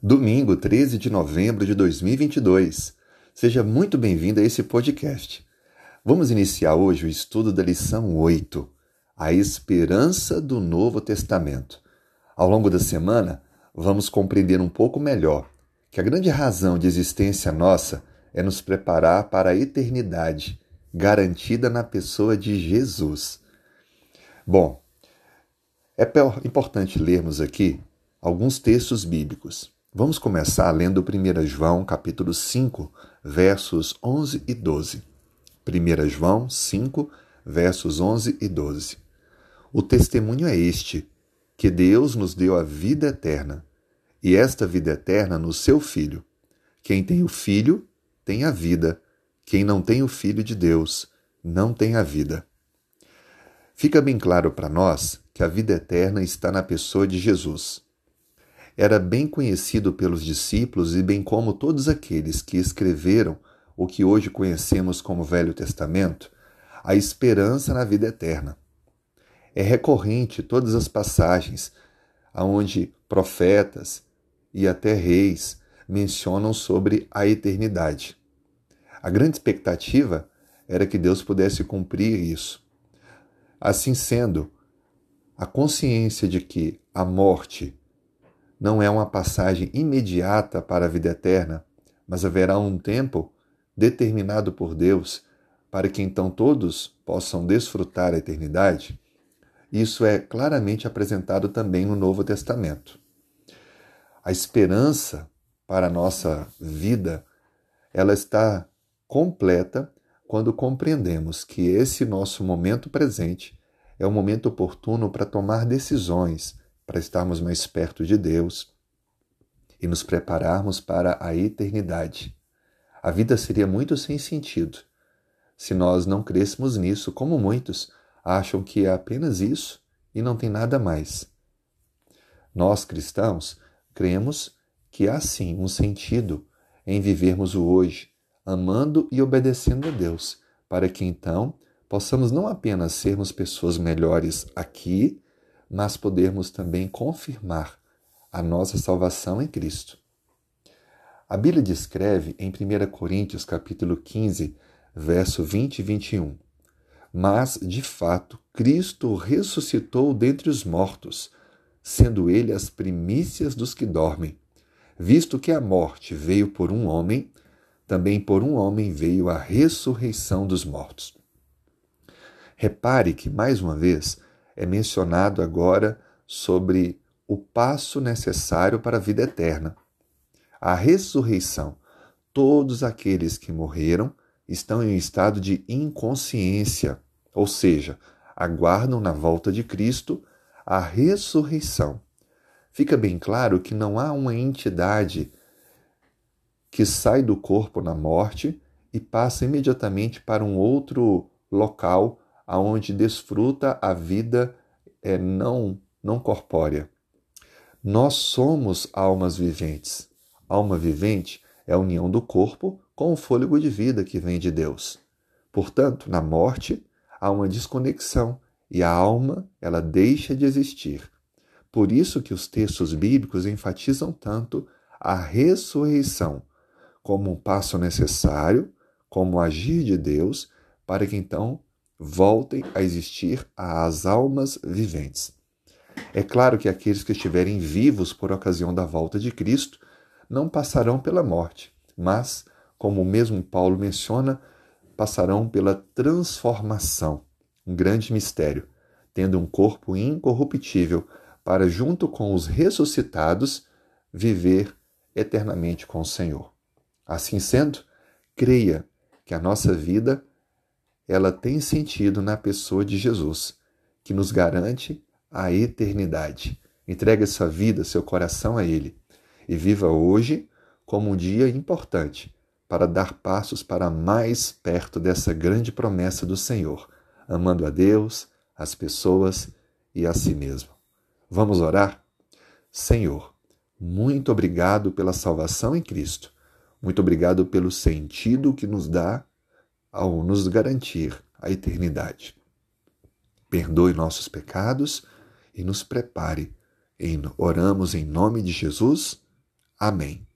domingo 13 de novembro de 2022. Seja muito bem-vindo a esse podcast. Vamos iniciar hoje o estudo da lição 8, A Esperança do Novo Testamento. Ao longo da semana, vamos compreender um pouco melhor que a grande razão de existência nossa é nos preparar para a eternidade, garantida na pessoa de Jesus. Bom, é importante lermos aqui alguns textos bíblicos. Vamos começar lendo 1 João capítulo 5, versos 11 e 12. 1 João 5, versos 11 e 12. O testemunho é este, que Deus nos deu a vida eterna, e esta vida eterna no seu Filho. Quem tem o Filho, tem a vida. Quem não tem o Filho de Deus, não tem a vida. Fica bem claro para nós que a vida eterna está na pessoa de Jesus era bem conhecido pelos discípulos e bem como todos aqueles que escreveram o que hoje conhecemos como Velho Testamento, a esperança na vida eterna. É recorrente todas as passagens onde profetas e até reis mencionam sobre a eternidade. A grande expectativa era que Deus pudesse cumprir isso. Assim sendo, a consciência de que a morte não é uma passagem imediata para a vida eterna, mas haverá um tempo determinado por Deus para que então todos possam desfrutar a eternidade, isso é claramente apresentado também no Novo Testamento. A esperança para a nossa vida, ela está completa quando compreendemos que esse nosso momento presente é o momento oportuno para tomar decisões para estarmos mais perto de Deus e nos prepararmos para a eternidade. A vida seria muito sem sentido se nós não crêssemos nisso, como muitos acham que é apenas isso e não tem nada mais. Nós cristãos cremos que há sim um sentido em vivermos o hoje, amando e obedecendo a Deus, para que então possamos não apenas sermos pessoas melhores aqui, mas podermos também confirmar a nossa salvação em Cristo. A Bíblia descreve em 1 Coríntios capítulo 15, verso 20 e 21. Mas, de fato, Cristo ressuscitou dentre os mortos, sendo ele as primícias dos que dormem. Visto que a morte veio por um homem, também por um homem veio a ressurreição dos mortos. Repare que, mais uma vez, é mencionado agora sobre o passo necessário para a vida eterna. A ressurreição. Todos aqueles que morreram estão em um estado de inconsciência, ou seja, aguardam na volta de Cristo a ressurreição. Fica bem claro que não há uma entidade que sai do corpo na morte e passa imediatamente para um outro local aonde desfruta a vida é, não, não corpórea. Nós somos almas viventes. Alma vivente é a união do corpo com o fôlego de vida que vem de Deus. Portanto, na morte há uma desconexão e a alma ela deixa de existir. Por isso que os textos bíblicos enfatizam tanto a ressurreição como um passo necessário, como agir de Deus, para que então voltem a existir as almas viventes. É claro que aqueles que estiverem vivos por ocasião da volta de Cristo não passarão pela morte, mas, como o mesmo Paulo menciona, passarão pela transformação, um grande mistério, tendo um corpo incorruptível para, junto com os ressuscitados, viver eternamente com o Senhor. Assim sendo, creia que a nossa vida ela tem sentido na pessoa de Jesus, que nos garante a eternidade. Entregue sua vida, seu coração a Ele e viva hoje como um dia importante para dar passos para mais perto dessa grande promessa do Senhor, amando a Deus, as pessoas e a si mesmo. Vamos orar? Senhor, muito obrigado pela salvação em Cristo. Muito obrigado pelo sentido que nos dá ao nos garantir a eternidade. Perdoe nossos pecados e nos prepare. Oramos em nome de Jesus. Amém.